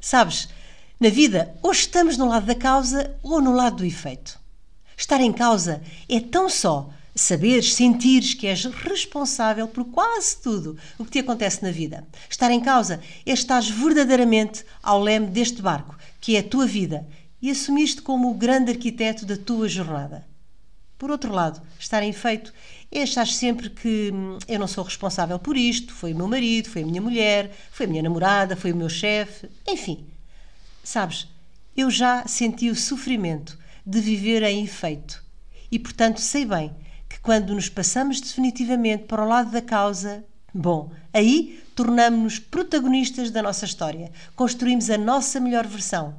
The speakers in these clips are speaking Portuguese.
Sabes, na vida, ou estamos no lado da causa ou no lado do efeito. Estar em causa é tão só saberes, sentires que és responsável por quase tudo o que te acontece na vida. Estar em causa é estar verdadeiramente ao leme deste barco, que é a tua vida, e assumiste como o grande arquiteto da tua jornada. Por outro lado, estar em feito é achar sempre que hum, eu não sou responsável por isto, foi o meu marido, foi a minha mulher, foi a minha namorada, foi o meu chefe, enfim. Sabes, eu já senti o sofrimento de viver em efeito e, portanto, sei bem que quando nos passamos definitivamente para o lado da causa, bom, aí tornamos-nos protagonistas da nossa história, construímos a nossa melhor versão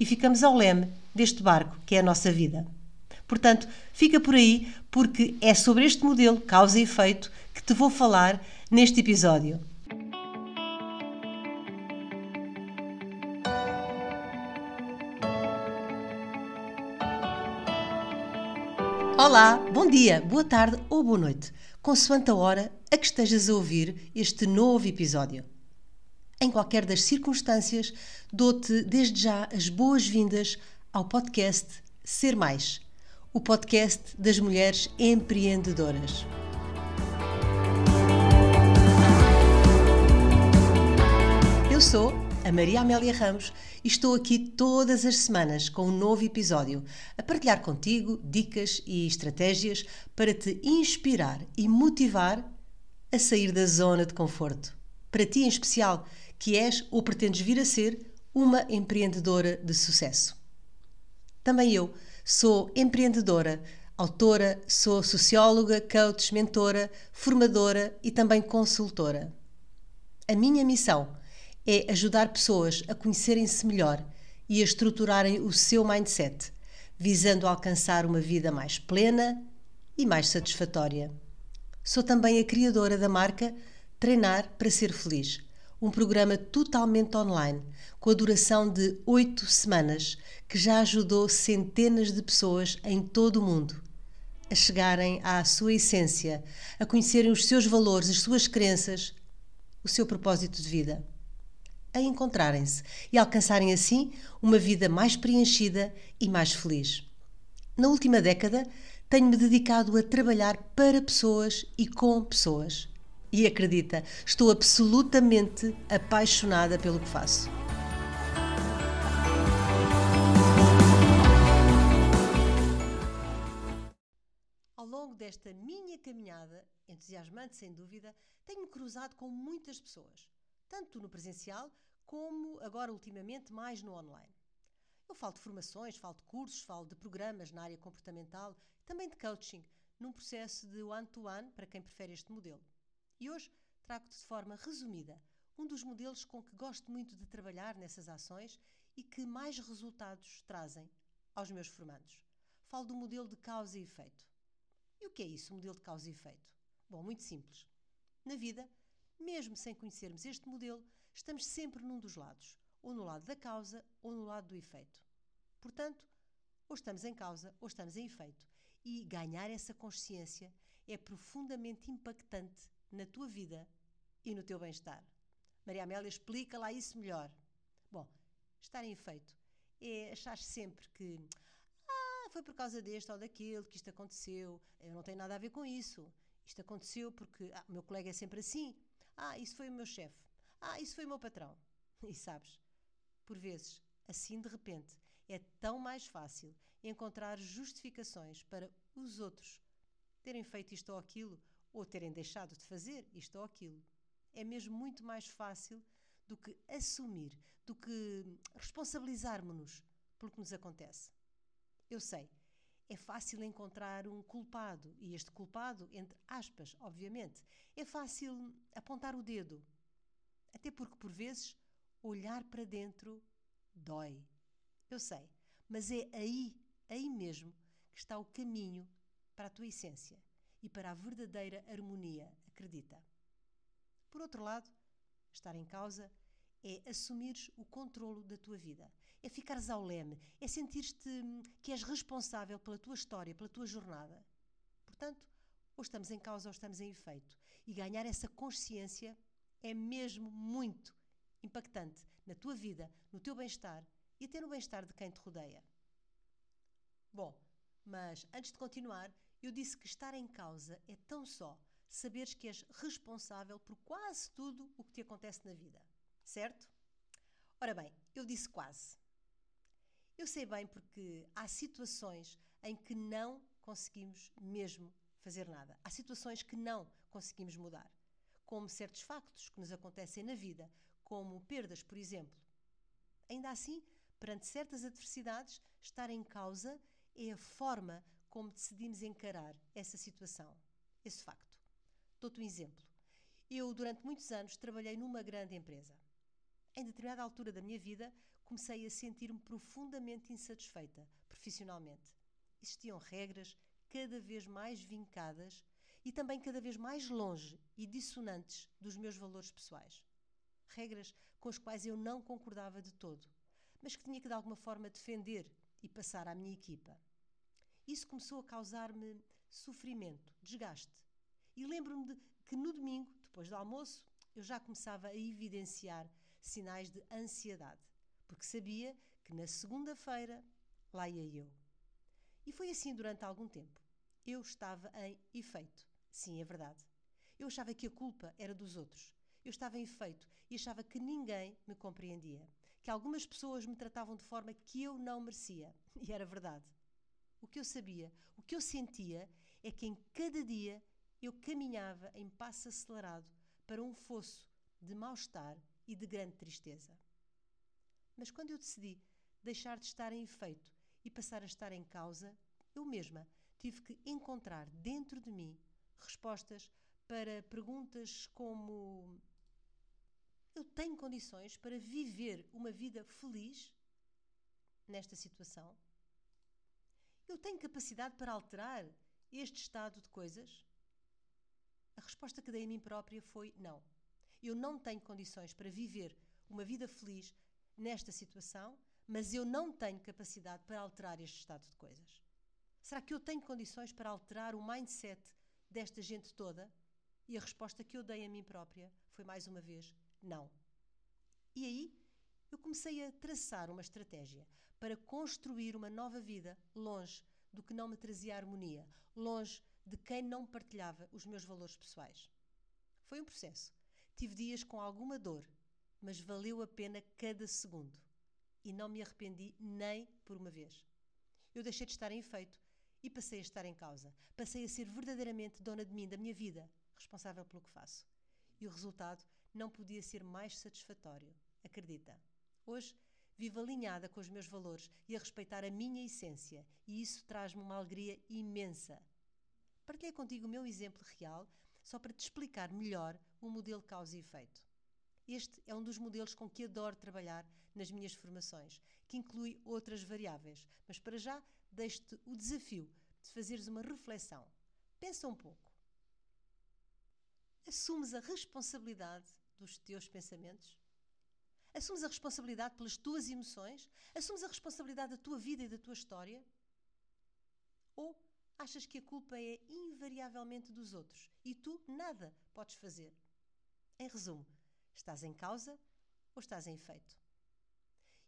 e ficamos ao leme deste barco que é a nossa vida. Portanto, fica por aí, porque é sobre este modelo causa e efeito que te vou falar neste episódio. Olá, bom dia, boa tarde ou boa noite, consoante a hora a que estejas a ouvir este novo episódio. Em qualquer das circunstâncias, dou-te desde já as boas-vindas ao podcast Ser Mais o podcast das mulheres empreendedoras. Eu sou a Maria Amélia Ramos e estou aqui todas as semanas com um novo episódio a partilhar contigo dicas e estratégias para te inspirar e motivar a sair da zona de conforto. Para ti em especial, que és ou pretendes vir a ser uma empreendedora de sucesso. Também eu Sou empreendedora, autora, sou socióloga, coach, mentora, formadora e também consultora. A minha missão é ajudar pessoas a conhecerem-se melhor e a estruturarem o seu mindset, visando alcançar uma vida mais plena e mais satisfatória. Sou também a criadora da marca Treinar para Ser Feliz, um programa totalmente online, com a duração de oito semanas, que já ajudou centenas de pessoas em todo o mundo a chegarem à sua essência, a conhecerem os seus valores, as suas crenças, o seu propósito de vida, a encontrarem-se e alcançarem assim uma vida mais preenchida e mais feliz. Na última década, tenho-me dedicado a trabalhar para pessoas e com pessoas e acredita, estou absolutamente apaixonada pelo que faço. Ao longo desta minha caminhada, entusiasmante sem dúvida, tenho-me cruzado com muitas pessoas, tanto no presencial como agora ultimamente mais no online. Eu falo de formações, falo de cursos, falo de programas na área comportamental, também de coaching, num processo de one-to-one -one, para quem prefere este modelo. E hoje trago-te de forma resumida um dos modelos com que gosto muito de trabalhar nessas ações e que mais resultados trazem aos meus formandos. Falo do modelo de causa e efeito. E o que é isso, o modelo de causa e efeito? Bom, muito simples. Na vida, mesmo sem conhecermos este modelo, estamos sempre num dos lados, ou no lado da causa ou no lado do efeito. Portanto, ou estamos em causa ou estamos em efeito. E ganhar essa consciência é profundamente impactante na tua vida e no teu bem-estar. Maria Amélia explica lá isso melhor. Bom, estar em efeito é achar sempre que ah, foi por causa deste ou daquele que isto aconteceu, eu não tenho nada a ver com isso. Isto aconteceu porque ah, meu colega é sempre assim. Ah, isso foi o meu chefe. Ah, isso foi o meu patrão. E sabes, por vezes, assim de repente, é tão mais fácil encontrar justificações para os outros terem feito isto ou aquilo ou terem deixado de fazer isto ou aquilo. É mesmo muito mais fácil do que assumir, do que responsabilizarmos-nos pelo que nos acontece. Eu sei, é fácil encontrar um culpado, e este culpado, entre aspas, obviamente, é fácil apontar o dedo. Até porque, por vezes, olhar para dentro dói. Eu sei, mas é aí, aí mesmo, que está o caminho para a tua essência e para a verdadeira harmonia, acredita. Por outro lado, estar em causa é assumires o controlo da tua vida, é ficares ao leme, é sentir-te que és responsável pela tua história, pela tua jornada. Portanto, ou estamos em causa ou estamos em efeito. E ganhar essa consciência é mesmo muito impactante na tua vida, no teu bem-estar e até no bem-estar de quem te rodeia. Bom, mas antes de continuar, eu disse que estar em causa é tão só saberes que és responsável por quase tudo o que te acontece na vida, certo? Ora bem, eu disse quase. Eu sei bem porque há situações em que não conseguimos mesmo fazer nada. Há situações que não conseguimos mudar, como certos factos que nos acontecem na vida, como perdas, por exemplo. Ainda assim, perante certas adversidades, estar em causa é a forma como decidimos encarar essa situação, esse facto. Dou-te um exemplo. Eu, durante muitos anos, trabalhei numa grande empresa. Em determinada altura da minha vida, comecei a sentir-me profundamente insatisfeita profissionalmente. Existiam regras cada vez mais vincadas e também cada vez mais longe e dissonantes dos meus valores pessoais. Regras com as quais eu não concordava de todo, mas que tinha que de alguma forma defender e passar à minha equipa. Isso começou a causar-me sofrimento, desgaste. E lembro-me de que no domingo, depois do almoço, eu já começava a evidenciar sinais de ansiedade, porque sabia que na segunda-feira lá ia eu. E foi assim durante algum tempo. Eu estava em efeito. Sim, é verdade. Eu achava que a culpa era dos outros. Eu estava em efeito e achava que ninguém me compreendia. Que algumas pessoas me tratavam de forma que eu não merecia. E era verdade. O que eu sabia, o que eu sentia, é que em cada dia eu caminhava em passo acelerado para um fosso de mal-estar e de grande tristeza. Mas quando eu decidi deixar de estar em efeito e passar a estar em causa, eu mesma tive que encontrar dentro de mim respostas para perguntas como: Eu tenho condições para viver uma vida feliz nesta situação? Eu tenho capacidade para alterar este estado de coisas? A resposta que dei a mim própria foi não. Eu não tenho condições para viver uma vida feliz nesta situação, mas eu não tenho capacidade para alterar este estado de coisas. Será que eu tenho condições para alterar o mindset desta gente toda? E a resposta que eu dei a mim própria foi mais uma vez não. E aí eu comecei a traçar uma estratégia para construir uma nova vida longe do que não me trazia harmonia, longe de quem não partilhava os meus valores pessoais. Foi um processo. Tive dias com alguma dor, mas valeu a pena cada segundo. E não me arrependi nem por uma vez. Eu deixei de estar em efeito e passei a estar em causa. Passei a ser verdadeiramente dona de mim, da minha vida, responsável pelo que faço. E o resultado não podia ser mais satisfatório. Acredita. Hoje vivo alinhada com os meus valores e a respeitar a minha essência, e isso traz-me uma alegria imensa. Partilhei contigo o meu exemplo real só para te explicar melhor o modelo causa e efeito. Este é um dos modelos com que adoro trabalhar nas minhas formações, que inclui outras variáveis, mas para já deixo-te o desafio de fazeres uma reflexão. Pensa um pouco. Assumes a responsabilidade dos teus pensamentos? Assumes a responsabilidade pelas tuas emoções? Assumes a responsabilidade da tua vida e da tua história? Ou achas que a culpa é invariavelmente dos outros e tu nada podes fazer? Em resumo, estás em causa ou estás em efeito?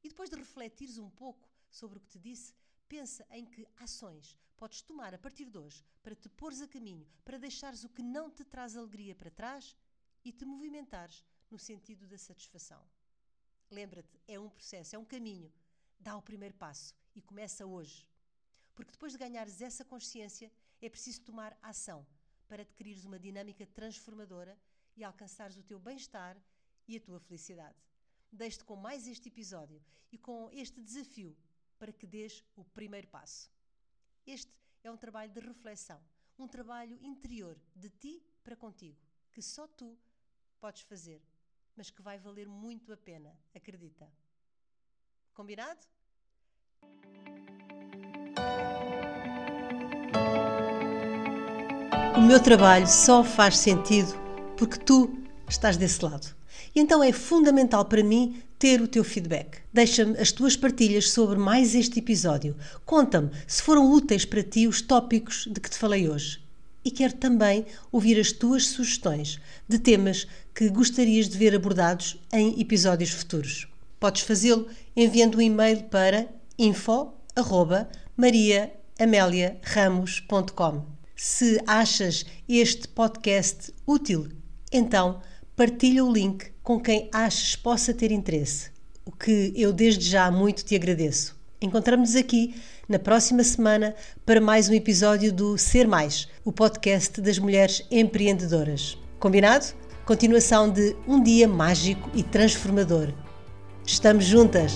E depois de refletires um pouco sobre o que te disse, pensa em que ações podes tomar a partir de hoje para te pôres a caminho, para deixares o que não te traz alegria para trás e te movimentares no sentido da satisfação. Lembra-te, é um processo, é um caminho. Dá o primeiro passo e começa hoje. Porque depois de ganhares essa consciência, é preciso tomar ação para adquirires uma dinâmica transformadora e alcançares o teu bem-estar e a tua felicidade. Deixo-te com mais este episódio e com este desafio para que dês o primeiro passo. Este é um trabalho de reflexão, um trabalho interior de ti para contigo, que só tu podes fazer mas que vai valer muito a pena, acredita. Combinado? O meu trabalho só faz sentido porque tu estás desse lado. E então é fundamental para mim ter o teu feedback. Deixa-me as tuas partilhas sobre mais este episódio. Conta-me se foram úteis para ti os tópicos de que te falei hoje. E quero também ouvir as tuas sugestões de temas que gostarias de ver abordados em episódios futuros. Podes fazê-lo enviando um e-mail para info@mariaameliaramos.com. Se achas este podcast útil, então partilha o link com quem achas possa ter interesse, o que eu desde já muito te agradeço. Encontramos-nos aqui na próxima semana para mais um episódio do Ser Mais, o podcast das mulheres empreendedoras. Combinado? Continuação de um dia mágico e transformador. Estamos juntas!